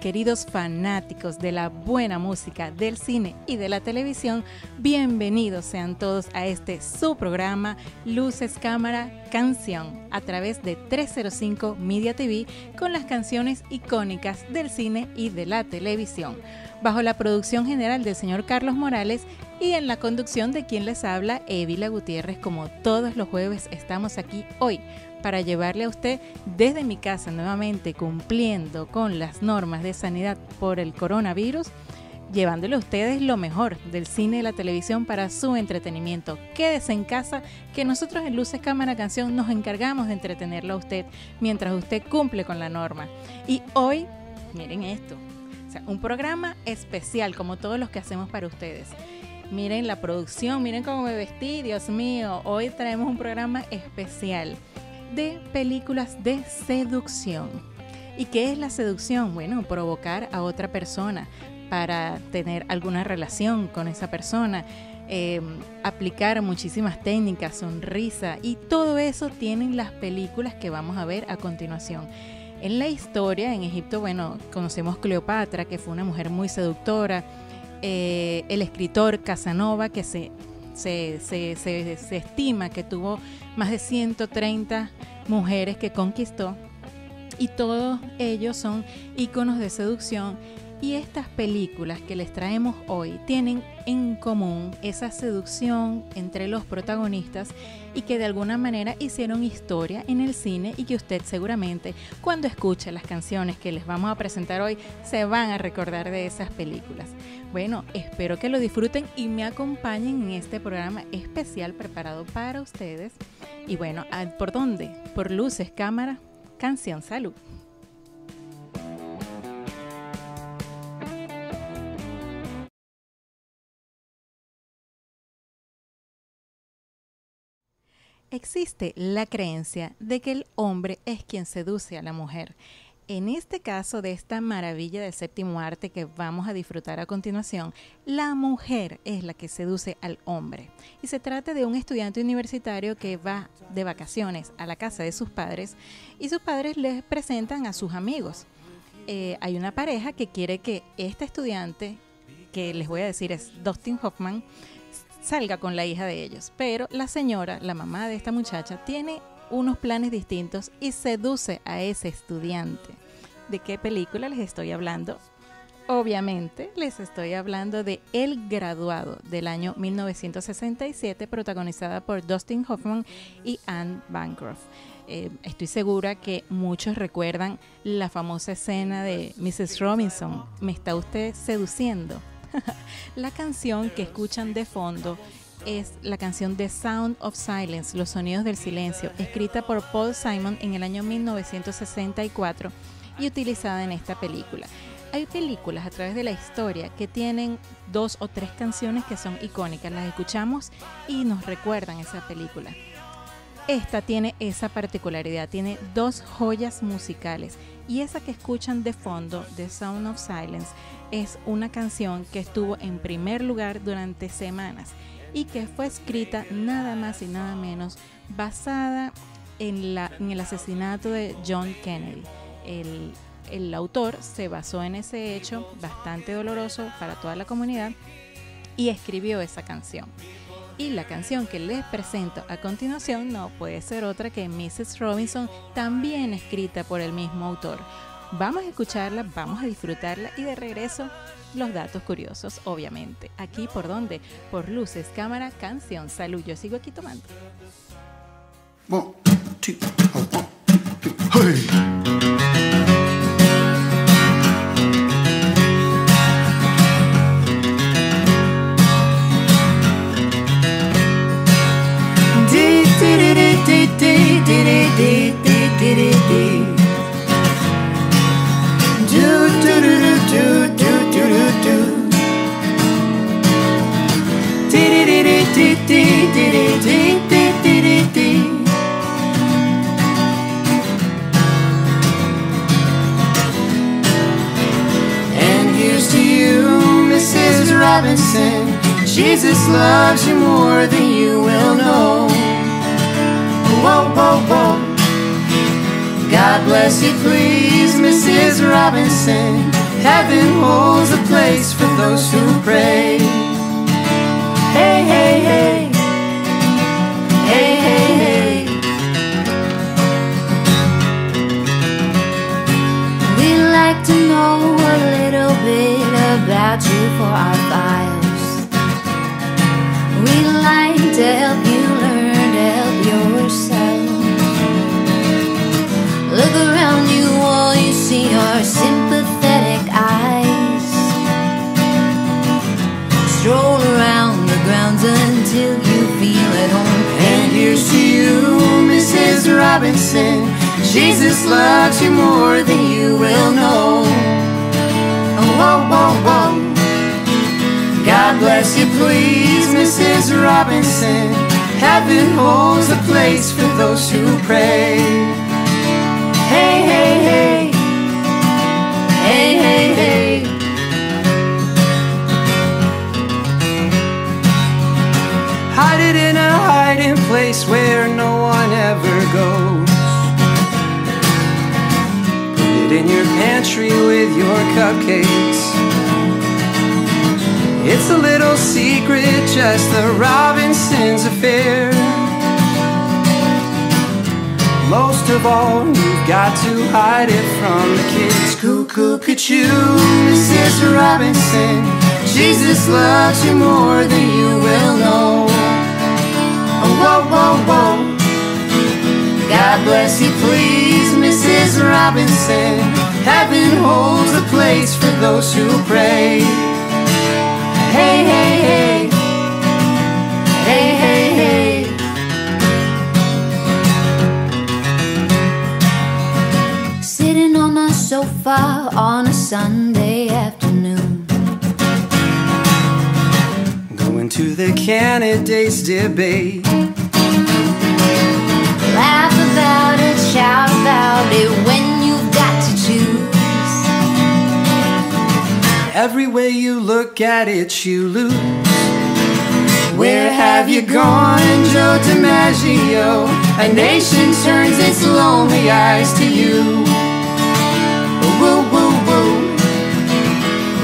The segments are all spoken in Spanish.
queridos fanáticos de la buena música, del cine y de la televisión, bienvenidos sean todos a este su programa Luces, Cámara, Canción a través de 305 Media TV con las canciones icónicas del cine y de la televisión, bajo la producción general del señor Carlos Morales y en la conducción de quien les habla, Evila Gutiérrez, como todos los jueves estamos aquí hoy para llevarle a usted desde mi casa nuevamente cumpliendo con las normas de sanidad por el coronavirus, llevándole a ustedes lo mejor del cine y la televisión para su entretenimiento. Quédese en casa que nosotros en Luces Cámara Canción nos encargamos de entretenerlo a usted mientras usted cumple con la norma. Y hoy, miren esto, un programa especial como todos los que hacemos para ustedes. Miren la producción, miren cómo me vestí, Dios mío, hoy traemos un programa especial de películas de seducción. ¿Y qué es la seducción? Bueno, provocar a otra persona para tener alguna relación con esa persona, em, aplicar muchísimas técnicas, sonrisa y todo eso tienen las películas que vamos a ver a continuación. En la historia, en Egipto, bueno, conocemos Cleopatra, que fue una mujer muy seductora, eh, el escritor Casanova, que se se, estima que tuvo más de 130 mujeres que conquistó. Y todos ellos son iconos de seducción y estas películas que les traemos hoy tienen en común esa seducción entre los protagonistas y que de alguna manera hicieron historia en el cine y que usted seguramente cuando escuche las canciones que les vamos a presentar hoy se van a recordar de esas películas. Bueno, espero que lo disfruten y me acompañen en este programa especial preparado para ustedes. Y bueno, ¿por dónde? Por luces, cámara, canción, salud. Existe la creencia de que el hombre es quien seduce a la mujer. En este caso de esta maravilla del séptimo arte que vamos a disfrutar a continuación, la mujer es la que seduce al hombre. Y se trata de un estudiante universitario que va de vacaciones a la casa de sus padres y sus padres les presentan a sus amigos. Eh, hay una pareja que quiere que este estudiante, que les voy a decir es Dustin Hoffman, salga con la hija de ellos. Pero la señora, la mamá de esta muchacha, tiene unos planes distintos y seduce a ese estudiante. ¿De qué película les estoy hablando? Obviamente les estoy hablando de El Graduado del año 1967, protagonizada por Dustin Hoffman y Anne Bancroft. Eh, estoy segura que muchos recuerdan la famosa escena de Mrs. Robinson, ¿me está usted seduciendo? la canción que escuchan de fondo es la canción The Sound of Silence, Los Sonidos del Silencio, escrita por Paul Simon en el año 1964 y utilizada en esta película. Hay películas a través de la historia que tienen dos o tres canciones que son icónicas, las escuchamos y nos recuerdan esa película. Esta tiene esa particularidad, tiene dos joyas musicales y esa que escuchan de fondo, The Sound of Silence, es una canción que estuvo en primer lugar durante semanas y que fue escrita nada más y nada menos basada en, la, en el asesinato de John Kennedy. El, el autor se basó en ese hecho bastante doloroso para toda la comunidad y escribió esa canción. Y la canción que les presento a continuación no puede ser otra que Mrs. Robinson, también escrita por el mismo autor. Vamos a escucharla, vamos a disfrutarla y de regreso los datos curiosos, obviamente. Aquí por dónde? Por luces, cámara, canción. Salud, yo sigo aquí tomando. And Mrs. Robinson. Jesus loves you more than you will know. Whoa, whoa, whoa. God bless you, please, Mrs. Robinson. Heaven holds a place for those who pray. Hey, hey, hey. Hey, hey, hey. We like to know a little bit about you for our files. We like to help you learn to help yourself. Look around you, all you see are sympathetic eyes. Stroll around the grounds until you feel at home. And here's to you, Mrs. Robinson. Jesus loves you more than you will know. Whoa, whoa, whoa. God bless you, please, Mrs. Robinson. Heaven holds a place for those who pray. Hey, hey, hey. Hey, hey, hey. Hide it in a hiding place where no one ever goes. Put it in your pantry with your cupcakes. It's a little secret, just the Robinsons' affair. Most of all, you've got to hide it from the kids. Cuckoo, cuckoo, Mrs. Robinson. Jesus loves you more than you will know. Oh, whoa, whoa, whoa. God bless you, please, Mrs. Robinson. Heaven holds a place for those who pray. Hey, hey, hey. Hey, hey, hey. Sitting on a sofa on a Sunday afternoon. Going to the candidates debate. Laugh about it, shout about it when you've got to choose. Every way you look at it, you lose. Where have you gone, Joe DiMaggio? A nation turns its lonely eyes to you. Woo, woo, woo.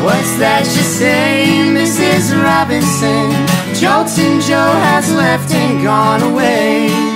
What's that you say, Mrs. Robinson? Jolton Joe has left and gone away.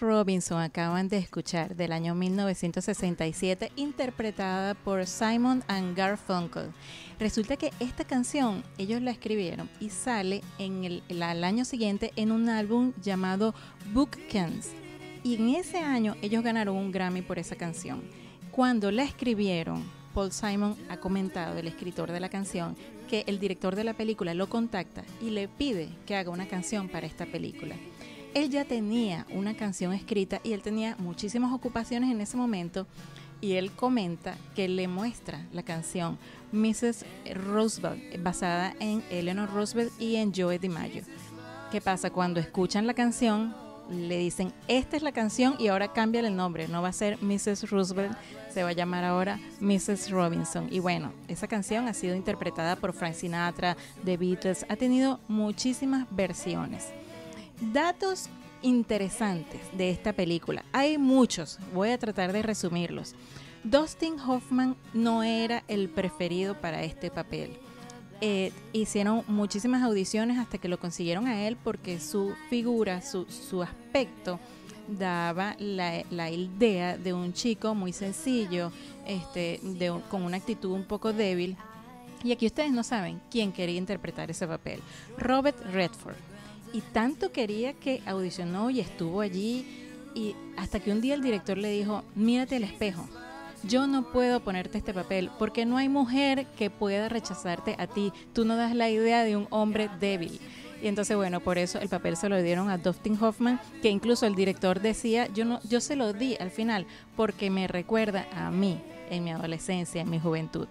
Robinson acaban de escuchar del año 1967 interpretada por Simon and Garfunkel. Resulta que esta canción ellos la escribieron y sale en el- al año siguiente en un álbum llamado Bookends. Y en ese año ellos ganaron un Grammy por esa canción. Cuando la escribieron, Paul Simon ha comentado, el escritor de la canción, que el director de la película lo contacta y le pide que haga una canción para esta película. Él ya tenía una canción escrita y él tenía muchísimas ocupaciones en ese momento y él comenta que le muestra la canción Mrs. Roosevelt basada en Eleanor Roosevelt y en Joe DiMaggio. ¿Qué pasa? Cuando escuchan la canción le dicen esta es la canción y ahora cambia el nombre, no va a ser Mrs. Roosevelt, se va a llamar ahora Mrs. Robinson. Y bueno, esa canción ha sido interpretada por Frank Sinatra, The Beatles, ha tenido muchísimas versiones. Datos interesantes de esta película. Hay muchos, voy a tratar de resumirlos. Dustin Hoffman no era el preferido para este papel. Eh, hicieron muchísimas audiciones hasta que lo consiguieron a él porque su figura, su, su aspecto daba la, idea de un chico muy sencillo, este, de con una actitud un poco débil. Y aquí ustedes no saben quién quería interpretar ese papel. Robert Redford. Y tanto quería que audicionó y estuvo allí. Y hasta que un día el director le dijo, mírate al espejo. Yo no puedo ponerte este papel porque no hay mujer que pueda rechazarte a ti. Tú no das la idea de un hombre débil. Y entonces, bueno, por eso el papel se lo dieron a Dustin Hoffman, que incluso el director decía, yo no, yo se lo di al final porque me recuerda a mí en mi adolescencia, en mi juventud.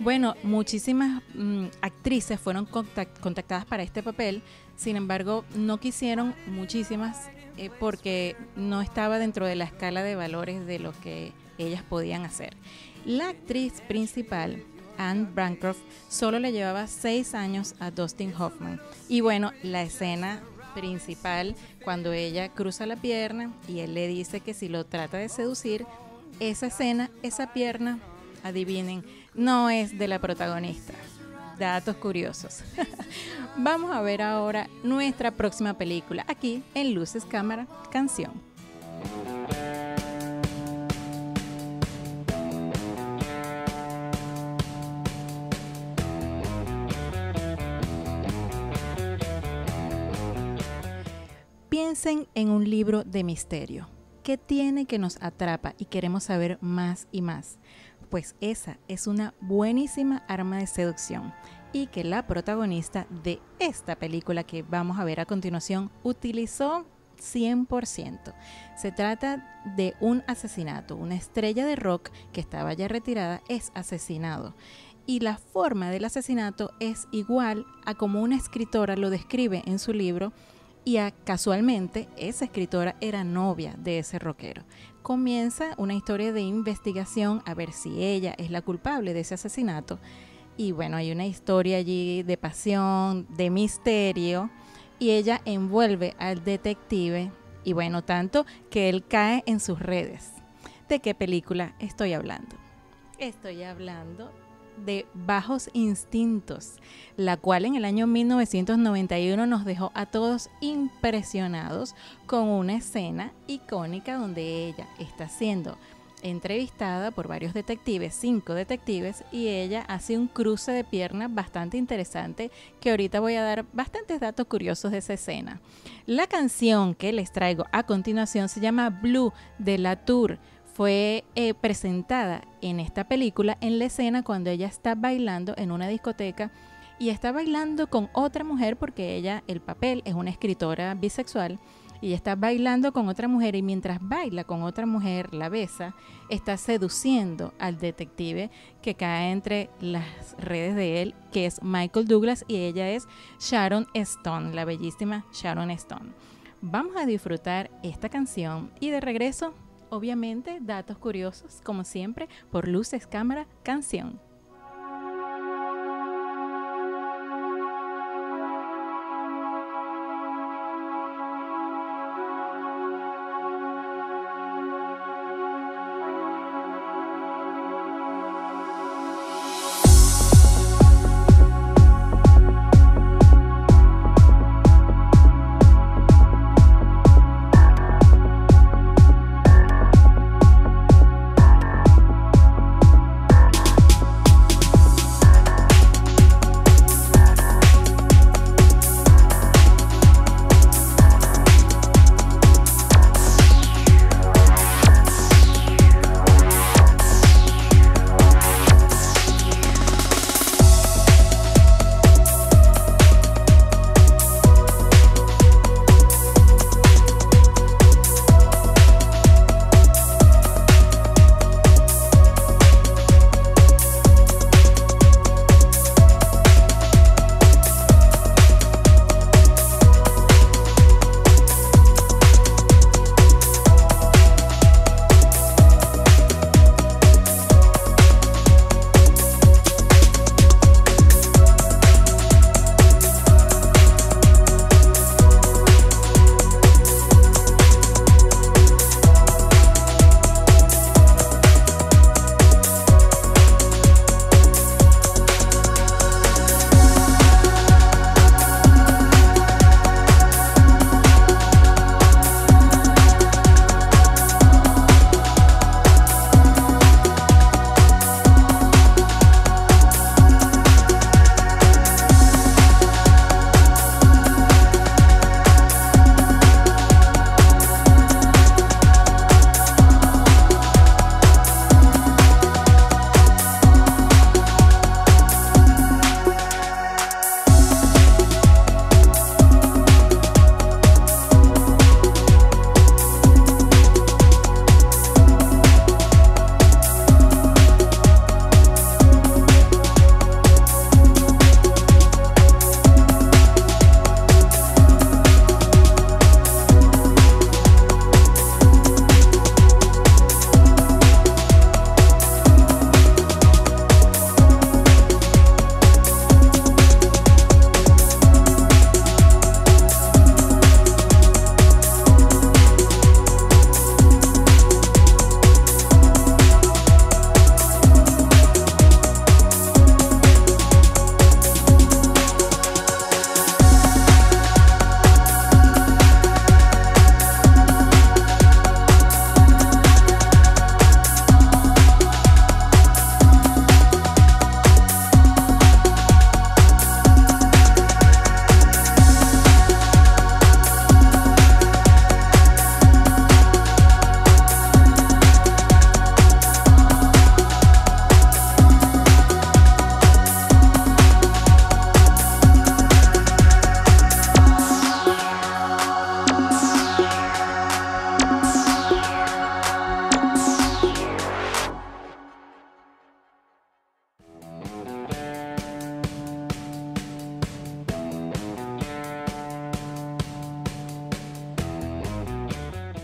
Bueno, muchísimas mm, actrices fueron contactadas para este papel, sin embargo, no quisieron muchísimas eh, porque no estaba dentro de la escala de valores de lo que ellas podían hacer. La actriz principal, Anne Bancroft, solo le llevaba seis años a Dustin Hoffman. Y bueno, la escena principal, cuando ella cruza la pierna y él le dice que si lo trata de seducir, esa escena, esa pierna, adivinen, no es de la protagonista. Datos curiosos. Vamos a ver ahora nuestra próxima película, aquí en Luces, Cámara, Canción. Piensen en un libro de misterio. ¿Qué tiene que nos atrapa y queremos saber más y más? Pues esa es una buenísima arma de seducción y que la protagonista de esta película que vamos a ver a continuación utilizó 100%. Se trata de un asesinato. Una estrella de rock que estaba ya retirada es asesinado. Y la forma del asesinato es igual a como una escritora lo describe en su libro y casualmente esa escritora era novia de ese rockero. Comienza una historia de investigación a ver si ella es la culpable de ese asesinato. Y bueno, hay una historia allí de pasión, de misterio, y ella envuelve al detective, y bueno, tanto que él cae en sus redes. ¿De qué película estoy hablando? Estoy hablando de Bajos Instintos, la cual en el año 1991 nos dejó a todos impresionados con una escena icónica donde ella está siendo entrevistada por varios detectives, cinco detectives, y ella hace un cruce de piernas bastante interesante que ahorita voy a dar bastantes datos curiosos de esa escena. La canción que les traigo a continuación se llama Blue de la Tour fue eh, presentada en esta película en la escena cuando ella está bailando en una discoteca y está bailando con otra mujer porque ella, el papel, es una escritora bisexual y está bailando con otra mujer y mientras baila con otra mujer, la besa, está seduciendo al detective que cae entre las redes de él, que es Michael Douglas y ella es Sharon Stone, la bellísima Sharon Stone. Vamos a disfrutar esta canción y de regreso Obviamente, datos curiosos, como siempre, por luces, cámara, canción.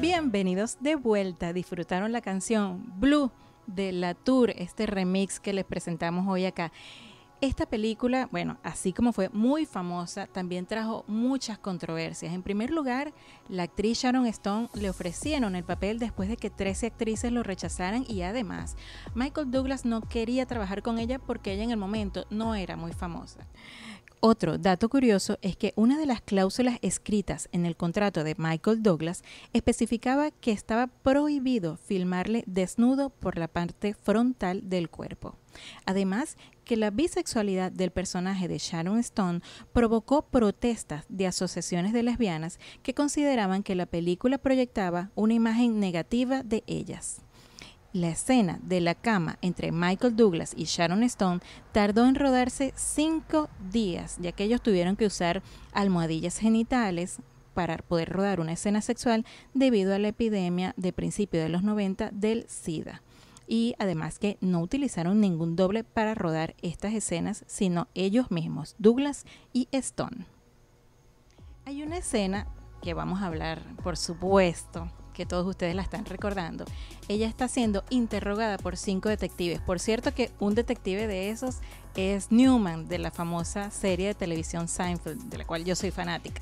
Bienvenidos de vuelta. Disfrutaron la canción Blue de La Tour, este remix que les presentamos hoy acá. Esta película, bueno, así como fue muy famosa, también trajo muchas controversias. En primer lugar, la actriz Sharon Stone le ofrecieron el papel después de que 13 actrices lo rechazaran y además Michael Douglas no quería trabajar con ella porque ella en el momento no era muy famosa. Otro dato curioso es que una de las cláusulas escritas en el contrato de Michael Douglas especificaba que estaba prohibido filmarle desnudo por la parte frontal del cuerpo. Además, que la bisexualidad del personaje de Sharon Stone provocó protestas de asociaciones de lesbianas que consideraban que la película proyectaba una imagen negativa de ellas. La escena de la cama entre Michael Douglas y Sharon Stone tardó en rodarse cinco días, ya que ellos tuvieron que usar almohadillas genitales para poder rodar una escena sexual debido a la epidemia de principios de los 90 del SIDA. Y además que no utilizaron ningún doble para rodar estas escenas, sino ellos mismos, Douglas y Stone. Hay una escena que vamos a hablar, por supuesto, que todos ustedes la están recordando, ella está siendo interrogada por cinco detectives. Por cierto que un detective de esos es Newman, de la famosa serie de televisión Seinfeld, de la cual yo soy fanática.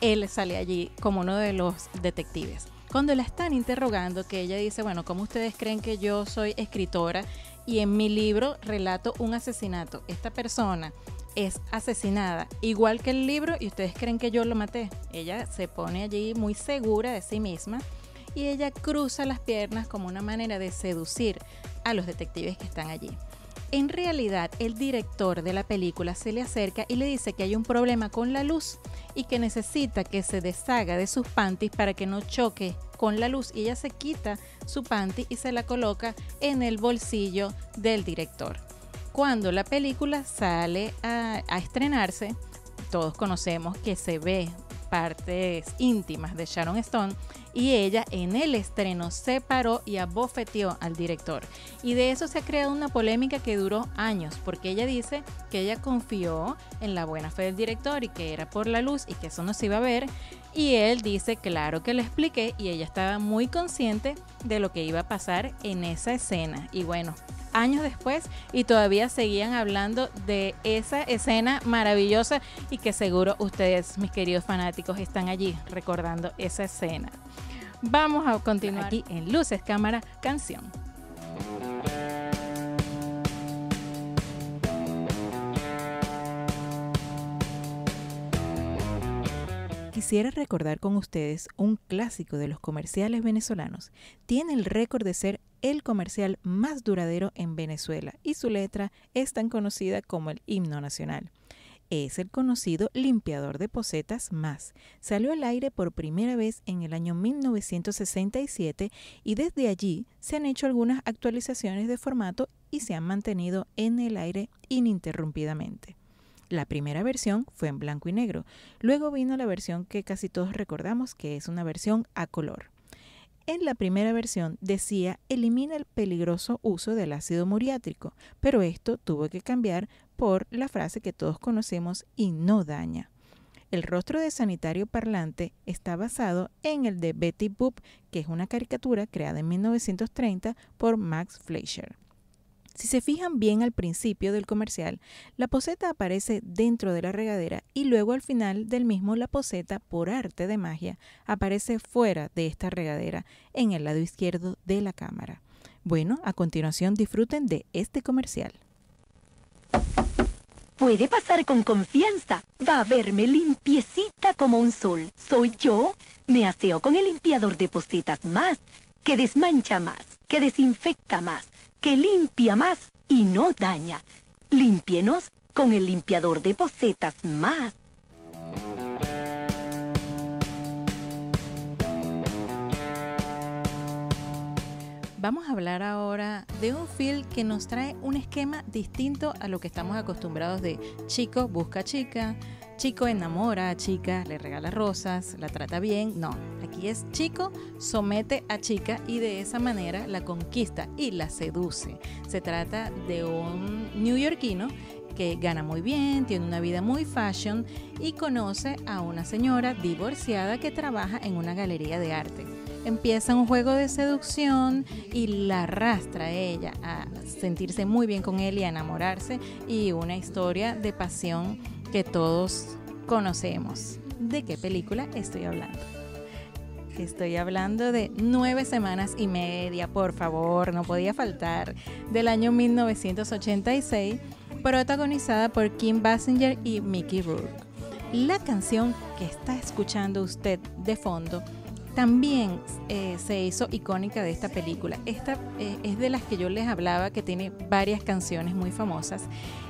Él sale allí como uno de los detectives. Cuando la están interrogando, que ella dice, bueno, ¿cómo ustedes creen que yo soy escritora? Y en mi libro relato un asesinato. Esta persona es asesinada, igual que el libro, y ustedes creen que yo lo maté. Ella se pone allí muy segura de sí misma y ella cruza las piernas como una manera de seducir a los detectives que están allí. En realidad, el director de la película se le acerca y le dice que hay un problema con la luz y que necesita que se deshaga de sus panties para que no choque con la luz. Y ella se quita su panty y se la coloca en el bolsillo del director cuando la película sale a, estrenarse, todos conocemos que se ve partes íntimas de Sharon Stone y ella en el estreno se paró y abofeteó al director. Y de eso se ha creado una polémica que duró años, porque ella dice que ella confió en la buena fe del director y que era por la luz y que eso no se iba a ver. Y él dice, claro que le expliqué y ella estaba muy consciente de lo que iba a pasar en esa escena. Y bueno, años después y todavía seguían hablando de esa escena maravillosa y que seguro ustedes, mis queridos fanáticos, están allí recordando esa escena. Vamos a continuar aquí en Luces, Cámara, Canción. Quisiera recordar con ustedes un clásico de los comerciales venezolanos. Tiene el récord de ser el comercial más duradero en Venezuela y su letra es tan conocida como el himno nacional. Es el conocido limpiador de posetas más. Salió al aire por primera vez en el año 1967 y desde allí se han hecho algunas actualizaciones de formato y se han mantenido en el aire ininterrumpidamente. La primera versión fue en blanco y negro. Luego vino la versión que casi todos recordamos, que es una versión a color. En la primera versión decía elimina el peligroso uso del ácido muriátrico, pero esto tuvo que cambiar por la frase que todos conocemos y no daña. El rostro de sanitario parlante está basado en el de Betty Boop, que es una caricatura creada en 1930 por Max Fleischer. Si se fijan bien al principio del comercial, la poseta aparece dentro de la regadera y luego al final del mismo la poseta, por arte de magia, aparece fuera de esta regadera en el lado izquierdo de la cámara. Bueno, a continuación disfruten de este comercial. Puede pasar con confianza. Va a verme limpiecita como un sol. Soy yo. Me aseo con el limpiador de posetas más, que desmancha más, que desinfecta más que limpia más y no daña. Límpienos con el limpiador de pocetas más. Vamos a hablar ahora de un film que nos trae un esquema distinto a lo que estamos acostumbrados de chico busca chica, chico enamora a chica, le regala rosas, la trata bien. No, aquí es chico somete a chica y de esa manera la conquista y la seduce. Se trata de un neoyorquino que gana muy bien, tiene una vida muy fashion y conoce a una señora divorciada que trabaja en una galería de arte. Empieza un juego de seducción y la arrastra a ella a sentirse muy bien con él y a enamorarse y una historia de pasión que todos conocemos. ¿De qué película estoy hablando? Estoy hablando de nueve semanas y media, por favor, no podía faltar, del año 1986, protagonizada por Kim Basinger y Mickey Rourke. La canción que está escuchando usted de fondo también eh, se hizo icónica de esta película. Esta eh, es de las que yo les hablaba, que tiene varias canciones muy famosas.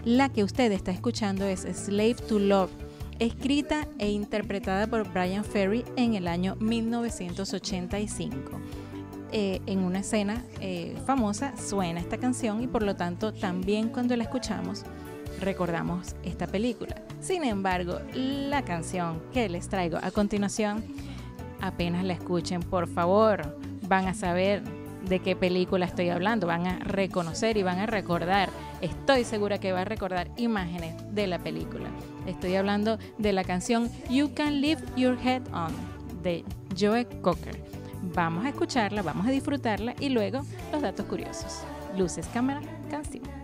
La que usted está escuchando es Slave to Love escrita e interpretada por Brian Ferry en el año 1985. Eh, en una escena eh, famosa suena esta canción y por lo tanto también cuando la escuchamos recordamos esta película. Sin embargo, la canción que les traigo a continuación, apenas la escuchen, por favor, van a saber de qué película estoy hablando, van a reconocer y van a recordar, estoy segura que va a recordar imágenes de la película. Estoy hablando de la canción You Can Leave Your Head On de Joe Cocker. Vamos a escucharla, vamos a disfrutarla y luego los datos curiosos. Luces, cámara, canción.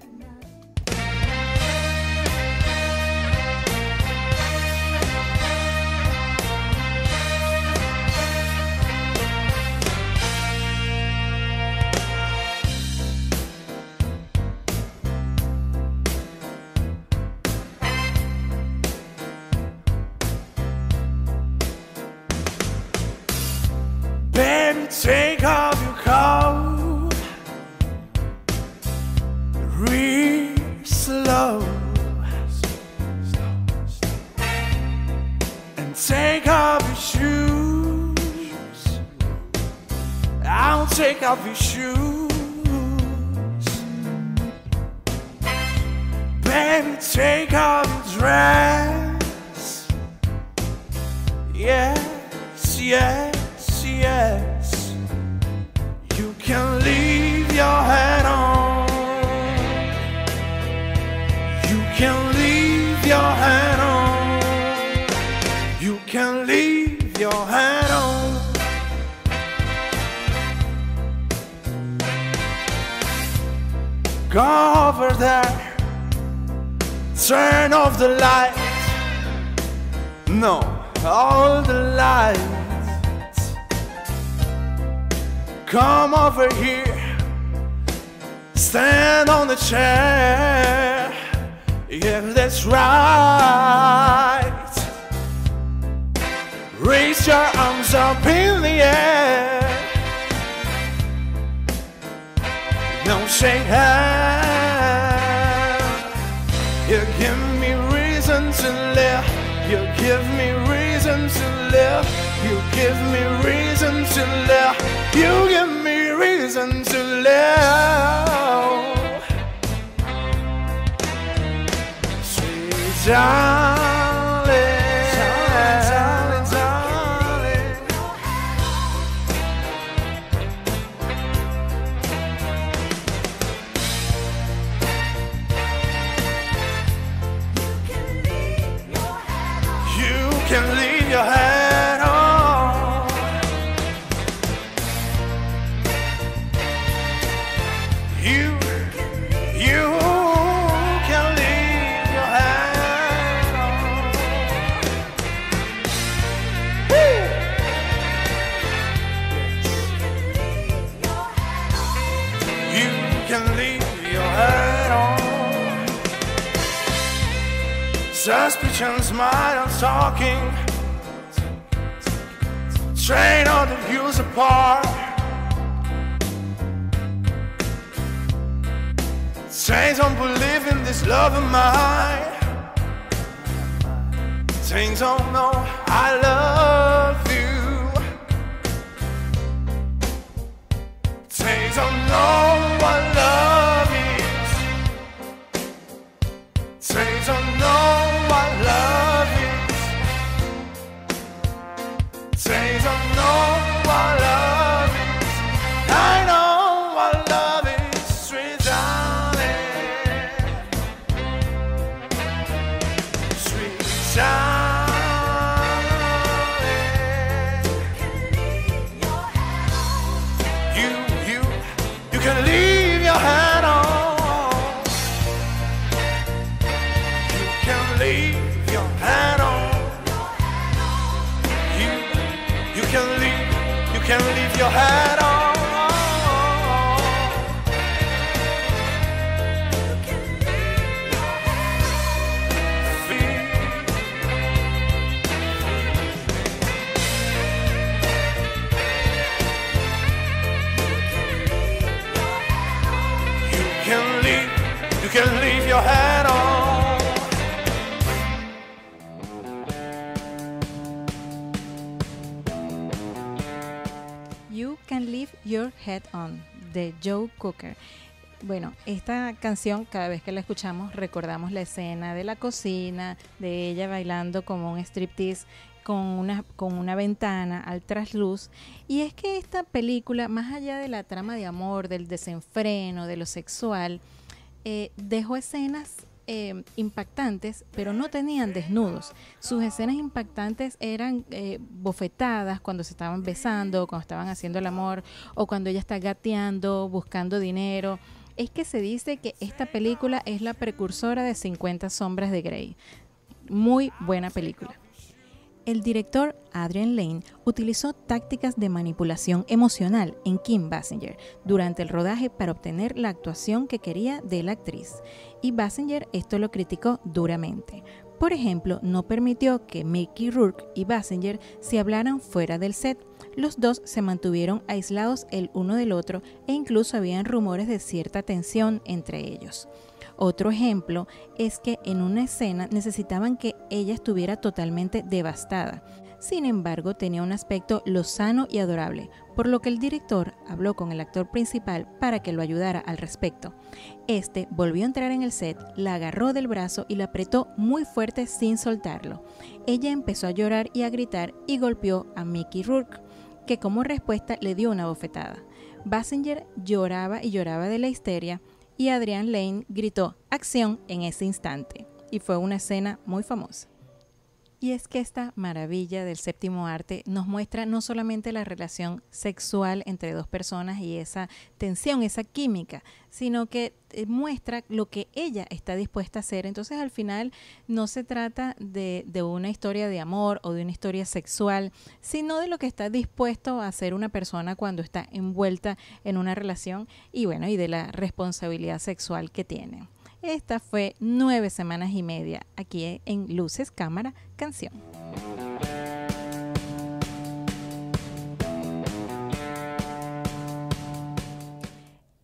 Take off your coat real slow and take off your shoes. I'll take off your shoes. time. can leave your hat on. You can leave your hat on. You, you can leave, you can leave your hat. Your Head On de Joe Cooker. Bueno, esta canción cada vez que la escuchamos recordamos la escena de la cocina, de ella bailando como un striptease con una, con una ventana al trasluz. Y es que esta película, más allá de la trama de amor, del desenfreno, de lo sexual, eh, dejó escenas eh, impactantes, pero no tenían desnudos. Sus escenas impactantes eran eh, bofetadas cuando se estaban besando, cuando estaban haciendo el amor, o cuando ella está gateando, buscando dinero. Es que se dice que esta película es la precursora de 50 sombras de Grey. Muy buena película. El director Adrian Lane utilizó tácticas de manipulación emocional en Kim Basinger durante el rodaje para obtener la actuación que quería de la actriz, y Basinger esto lo criticó duramente. Por ejemplo, no permitió que Mickey Rourke y Basinger se hablaran fuera del set. Los dos se mantuvieron aislados el uno del otro e incluso habían rumores de cierta tensión entre ellos. Otro ejemplo es que en una escena necesitaban que ella estuviera totalmente devastada. Sin embargo, tenía un aspecto lozano y adorable, por lo que el director habló con el actor principal para que lo ayudara al respecto. Este volvió a entrar en el set, la agarró del brazo y la apretó muy fuerte sin soltarlo. Ella empezó a llorar y a gritar y golpeó a Mickey Rourke, que como respuesta le dio una bofetada. Basinger lloraba y lloraba de la histeria y Adrian Lane gritó acción en ese instante y fue una escena muy famosa. Y es que esta maravilla del séptimo arte nos muestra no solamente la relación sexual entre dos personas y esa tensión, esa química, sino que eh, muestra lo que ella está dispuesta a hacer. Entonces al final no se trata de, de una historia de amor o de una historia sexual, sino de lo que está dispuesto a hacer una persona cuando está envuelta en una relación y bueno, y de la responsabilidad sexual que tiene. Esta fue nueve semanas y media aquí en Luces, Cámara, Canción.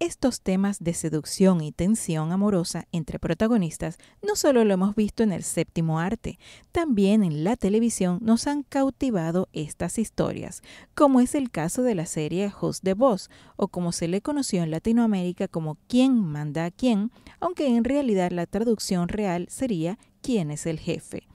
Estos temas de seducción y tensión amorosa entre protagonistas no solo lo hemos visto en el séptimo arte, también en la televisión nos han cautivado estas historias, como es el caso de la serie Who's the Boss, o como se le conoció en Latinoamérica como ¿Quién manda a quién?, aunque en realidad la traducción real sería ¿Quién es el jefe?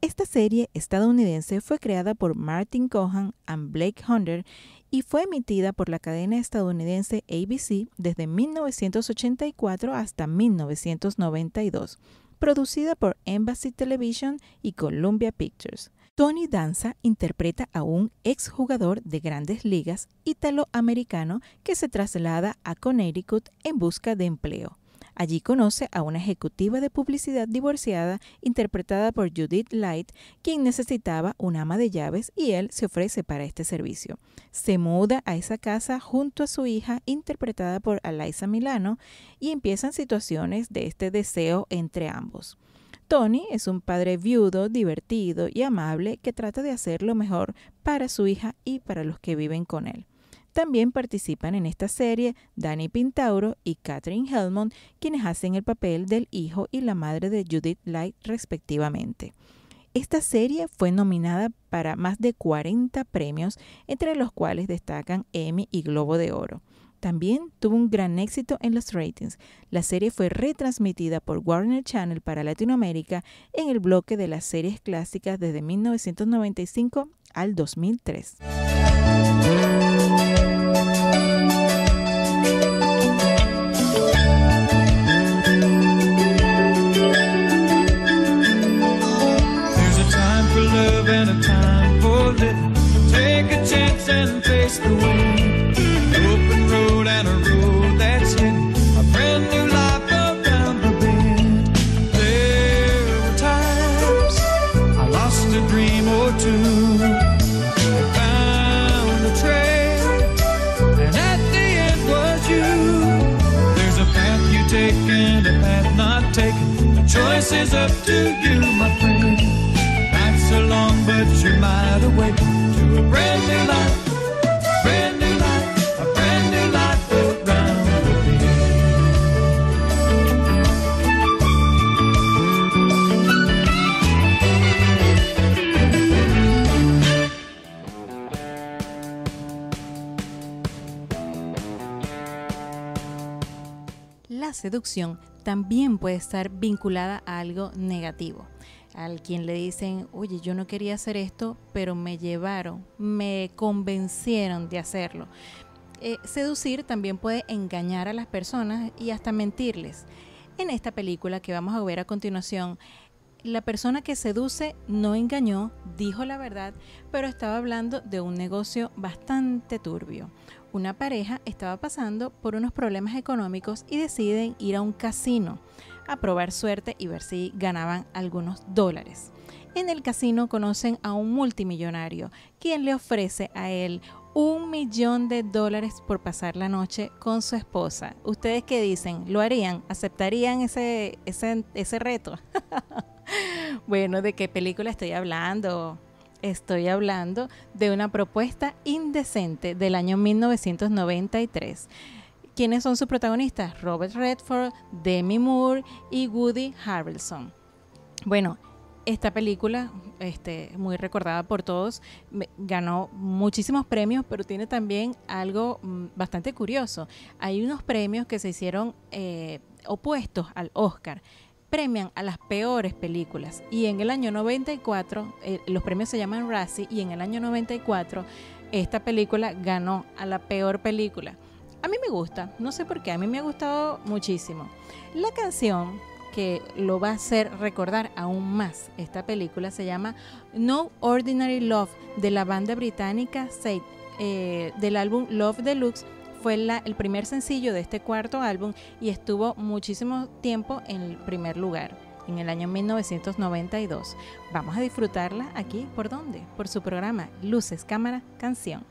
Esta serie estadounidense fue creada por Martin Cohan y Blake Hunter y fue emitida por la cadena estadounidense ABC desde 1984 hasta 1992, producida por Embassy Television y Columbia Pictures. Tony Danza interpreta a un exjugador de grandes ligas italoamericano que se traslada a Connecticut en busca de empleo. Allí conoce a una ejecutiva de publicidad divorciada interpretada por Judith Light, quien necesitaba un ama de llaves y él se ofrece para este servicio. Se muda a esa casa junto a su hija interpretada por Eliza Milano y empiezan situaciones de este deseo entre ambos. Tony es un padre viudo, divertido y amable que trata de hacer lo mejor para su hija y para los que viven con él. También participan en esta serie Danny Pintauro y Catherine Helmond, quienes hacen el papel del hijo y la madre de Judith Light respectivamente. Esta serie fue nominada para más de 40 premios, entre los cuales destacan Emmy y Globo de Oro. También tuvo un gran éxito en los ratings. La serie fue retransmitida por Warner Channel para Latinoamérica en el bloque de las series clásicas desde 1995 al 2003. También puede estar vinculada a algo negativo. Al quien le dicen, oye, yo no quería hacer esto, pero me llevaron, me convencieron de hacerlo. Eh, seducir también puede engañar a las personas y hasta mentirles. En esta película que vamos a ver a continuación, la persona que seduce no engañó, dijo la verdad, pero estaba hablando de un negocio bastante turbio. Una pareja estaba pasando por unos problemas económicos y deciden ir a un casino a probar suerte y ver si ganaban algunos dólares. En el casino conocen a un multimillonario, quien le ofrece a él un millón de dólares por pasar la noche con su esposa. ¿Ustedes qué dicen? ¿Lo harían? ¿Aceptarían ese, ese, ese reto? bueno, ¿de qué película estoy hablando? Estoy hablando de una propuesta indecente del año 1993. ¿Quiénes son sus protagonistas? Robert Redford, Demi Moore y Woody Harrelson. Bueno, esta película, este, muy recordada por todos, ganó muchísimos premios, pero tiene también algo mm, bastante curioso. Hay unos premios que se hicieron eh, opuestos al Oscar. Premian a las peores películas. Y en el año 94, eh, los premios se llaman Razzie, y en el año 94, esta película ganó a la peor película. A mí me gusta, no sé por qué, a mí me ha gustado muchísimo. La canción que lo va a hacer recordar aún más esta película se llama No Ordinary Love de la banda británica Said eh, del álbum Love Deluxe fue la- el primer sencillo de este cuarto álbum y estuvo muchísimo tiempo en el primer lugar en el año 1992. Vamos a disfrutarla aquí, ¿por dónde? Por su programa Luces, Cámara, Canción.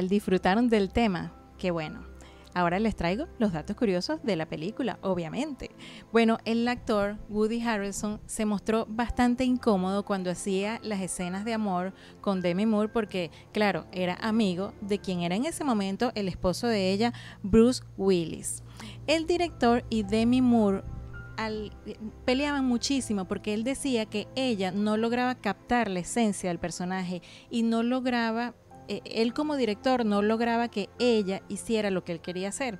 ¿Disfrutaron del tema? Qué bueno. Ahora les traigo los datos curiosos de la película, obviamente. Bueno, el actor Woody Harrelson se mostró bastante incómodo cuando hacía las escenas de amor con Demi Moore porque, claro, era amigo de quien era en ese momento el esposo de ella, Bruce Willis. El director y Demi Moore peleaban muchísimo porque él decía que ella no lograba captar la esencia del personaje y no lograba, él como director no lograba que ella hiciera lo que él quería hacer.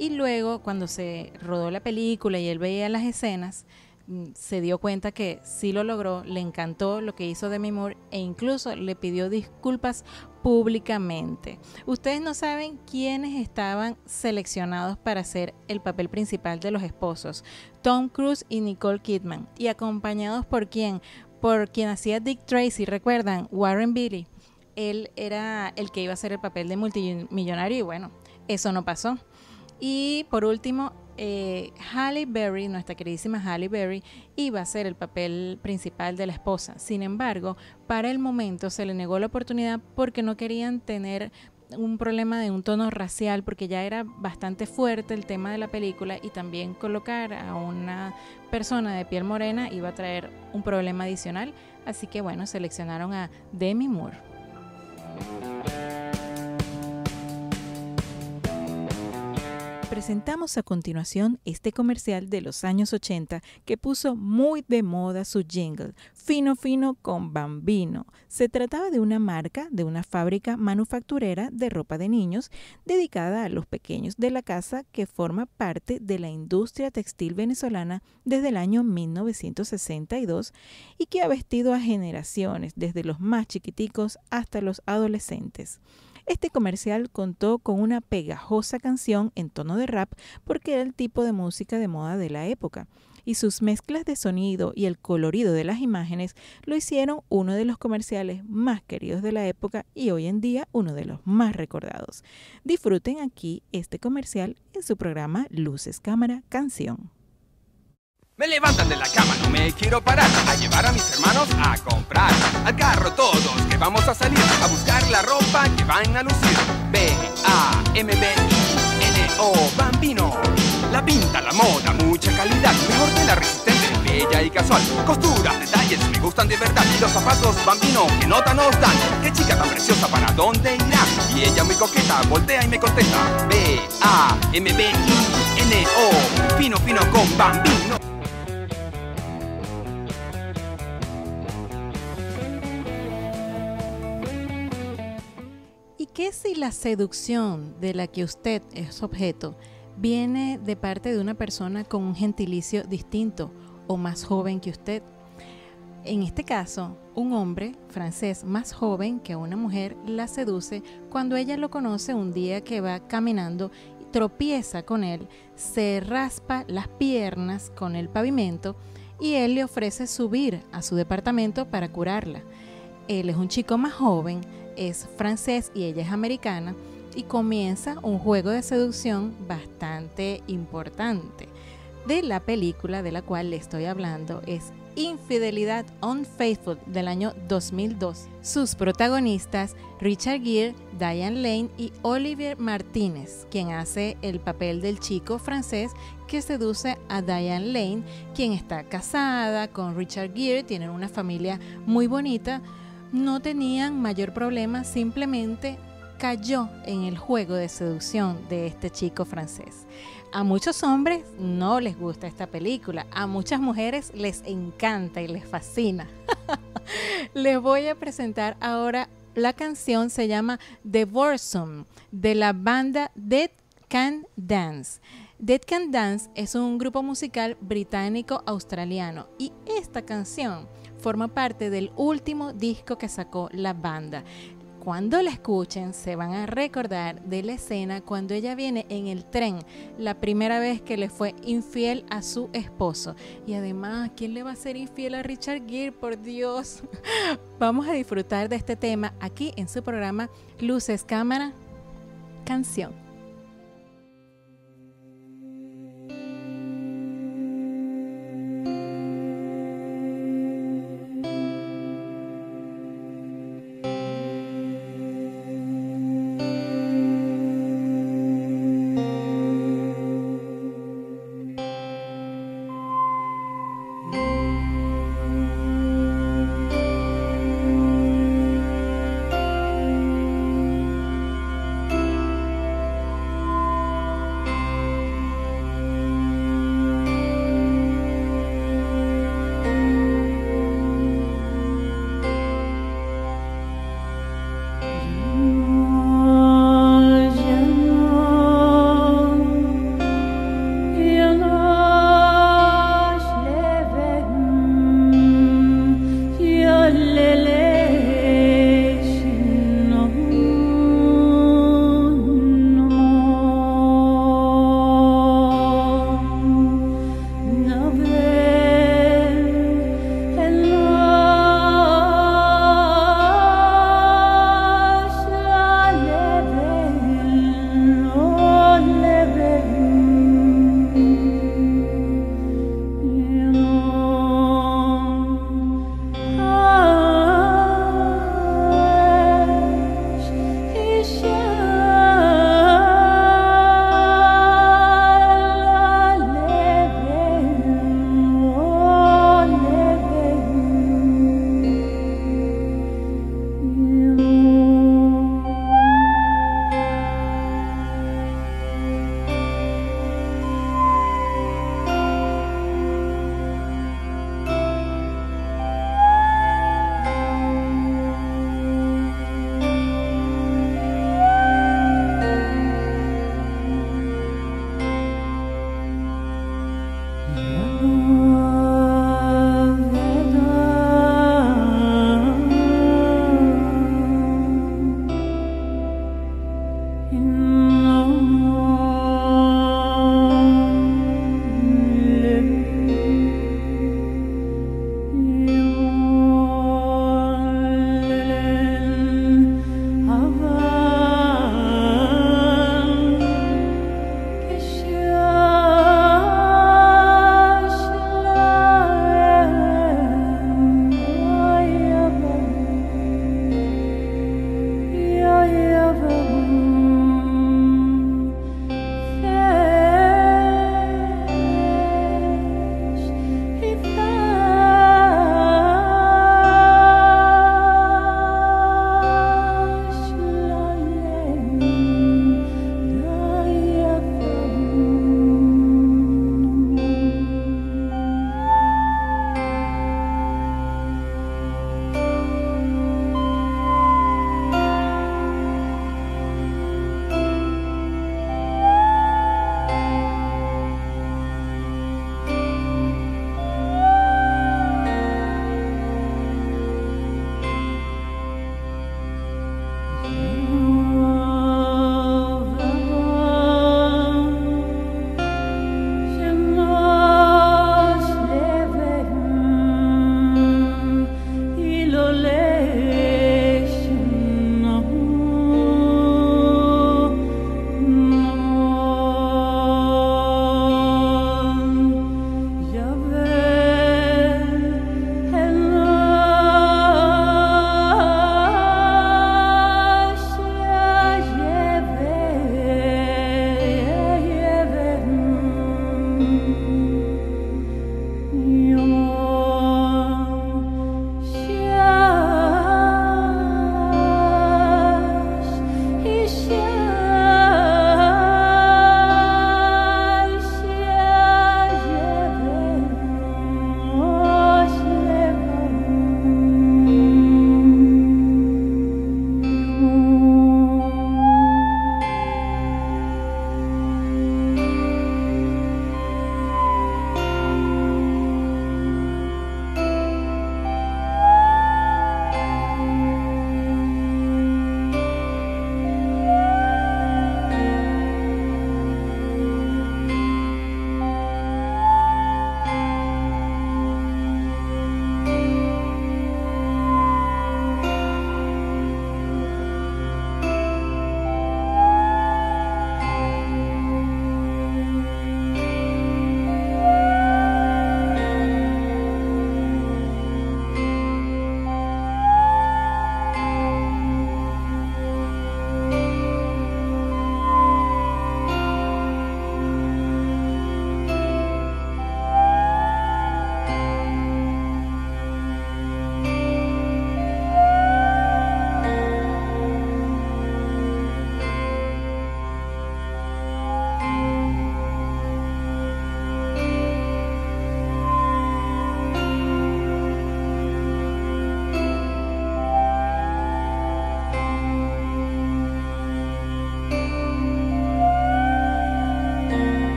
Y luego cuando se rodó la película y él veía las escenas, mm, se dio cuenta que sí lo logró, le encantó lo que hizo Demi Moore e incluso le pidió disculpas públicamente. Ustedes no saben quiénes estaban seleccionados para hacer el papel principal de los esposos. Tom Cruise y Nicole Kidman. Y acompañados por quién? Por quien hacía Dick Tracy, recuerdan, Warren Beatty. Él era el que iba a hacer el papel de multimillonario y bueno, eso no pasó. Y por último, eh, Halle Berry, nuestra queridísima Halle Berry, iba a ser el papel principal de la esposa. Sin embargo, para el momento se le negó la oportunidad porque no querían tener un problema de un tono racial porque ya era bastante fuerte el tema de la película y también colocar a una persona de piel morena iba a traer un problema adicional. Así que bueno, seleccionaron a Demi Moore. Música Presentamos a continuación este comercial de los años 80 que puso muy de moda su jingle, Fino Fino con Bambino. Se trataba de una marca de una fábrica manufacturera de ropa de niños dedicada a los pequeños de la casa que forma parte de la industria textil venezolana desde el año 1962 y que ha vestido a generaciones, desde los más chiquiticos hasta los adolescentes. Este comercial contó con una pegajosa canción en tono de rap porque era el tipo de música de moda de la época, y sus mezclas de sonido y el colorido de las imágenes lo hicieron uno de los comerciales más queridos de la época y hoy en día uno de los más recordados. Disfruten aquí este comercial en su programa Luces, Cámara, Canción. Me levantan de la cama, no me quiero parar A llevar a mis hermanos a comprar. Al carro todos que vamos a salir A buscar la ropa que van a lucir. B-A-M-B-I-N-O Bambino. La pinta, la moda, mucha calidad Mejor de la resistente, bella y casual. Costuras, detalles, me gustan de verdad. Y los zapatos Bambino que nota nos dan. Qué chica tan preciosa, ¿para dónde irá? Y ella muy coqueta, voltea y me contesta. B-A-M-B-I-N-O Fino, fino con Bambino qué si la seducción de la que usted es objeto viene de parte de una persona con un gentilicio distinto o más joven que usted? En este caso, un hombre francés más joven que una mujer la seduce cuando ella lo conoce un día que va caminando, tropieza con él, se raspa las piernas con el pavimento y él le ofrece subir a su departamento para curarla. Él es un chico más joven, es francés y ella es americana y comienza un juego de seducción bastante importante. De la película de la cual le estoy hablando es Infidelidad Unfaithful del año 2002. Sus protagonistas Richard Gere, Diane Lane y Olivier Martínez, quien hace el papel del chico francés que seduce a Diane Lane, quien está casada con Richard Gere, tienen una familia muy bonita, no tenían mayor problema, simplemente cayó en el juego de seducción de este chico francés. A muchos hombres no les gusta esta película, a muchas mujeres les encanta y les fascina. les voy a presentar ahora la canción, se llama Divorcum, de la banda Dead Can Dance. Dead Can Dance es un grupo musical británico-australiano y esta canción forma parte del último disco que sacó la banda. Cuando la escuchen se van a recordar de la escena cuando ella viene en el tren la primera vez que le fue infiel a su esposo. Y además, ¿quién le va a ser infiel a Richard Gere? Por Dios. Vamos a disfrutar de este tema aquí en su programa Luces, Cámara, Canción.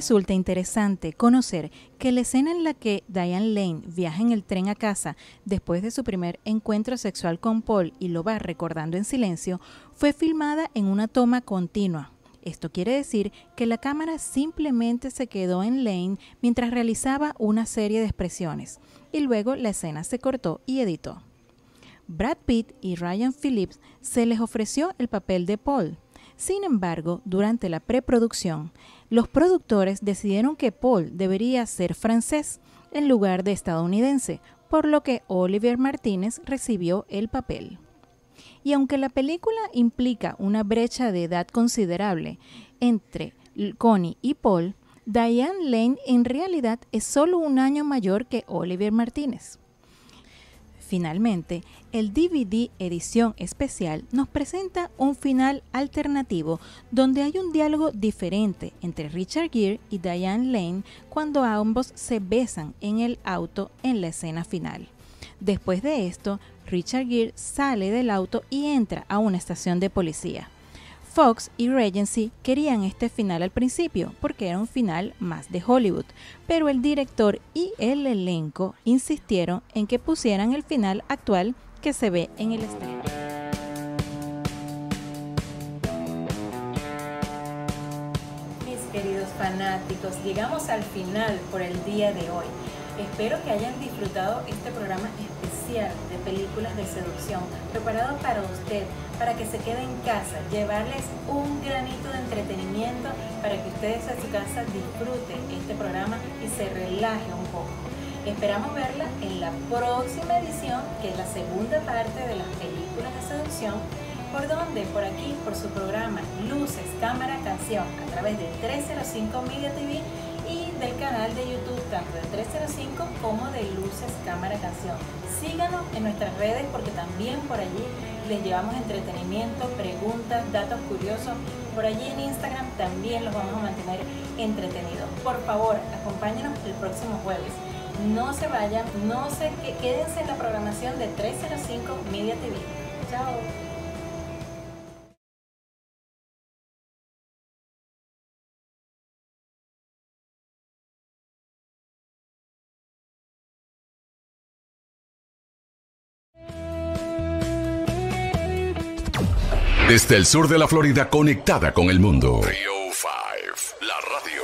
Resulta interesante conocer que la escena en la que Diane Lane viaja en el tren a casa después de su primer encuentro sexual con Paul y lo va recordando en silencio, fue filmada en una toma continua. Esto quiere decir que la cámara simplemente se quedó en Lane mientras realizaba una serie de expresiones y luego la escena se cortó y editó. Brad Pitt y Ryan Phillips se les ofreció el papel de Paul. Sin embargo, durante la preproducción, los productores decidieron que Paul debería ser francés en lugar de estadounidense, por lo que Olivier Martínez recibió el papel. Y aunque la película implica una brecha de edad considerable entre Connie y Paul, Diane Lane en realidad es solo un año mayor que Olivier Martínez. Finalmente, el DVD edición especial nos presenta un final alternativo donde hay un diálogo diferente entre Richard Gere y Diane Lane cuando ambos se besan en el auto en la escena final. Después de esto, Richard Gere sale del auto y entra a una estación de policía. Fox y Regency querían este final al principio porque era un final más de Hollywood, pero el director y el elenco insistieron en que pusieran el final actual que se ve en el estreno. Mis queridos fanáticos, llegamos al final por el día de hoy. Espero que hayan disfrutado este programa especial de películas de seducción preparado para usted, para que se quede en casa, llevarles un granito de entretenimiento para que ustedes a su casa disfruten este programa y se relaje un poco. Esperamos verla en la próxima edición, que es la segunda parte de las películas de seducción. ¿Por dónde? Por aquí, por su programa Luces, Cámara, Canción, a través de 305 Media TV del canal de YouTube tanto de 305 como de Luces Cámara Canción. Síganos en nuestras redes porque también por allí les llevamos entretenimiento, preguntas, datos curiosos. Por allí en Instagram también los vamos a mantener entretenidos. Por favor, acompáñenos el próximo jueves. No se vayan, no se quédense en la programación de 305 Media TV. Chao. Desde el sur de la Florida conectada con el mundo. 305, la radio.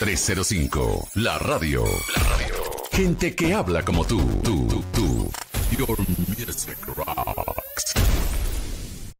305, la radio. La radio. Gente que habla como tú, tú, tú. Your music rock.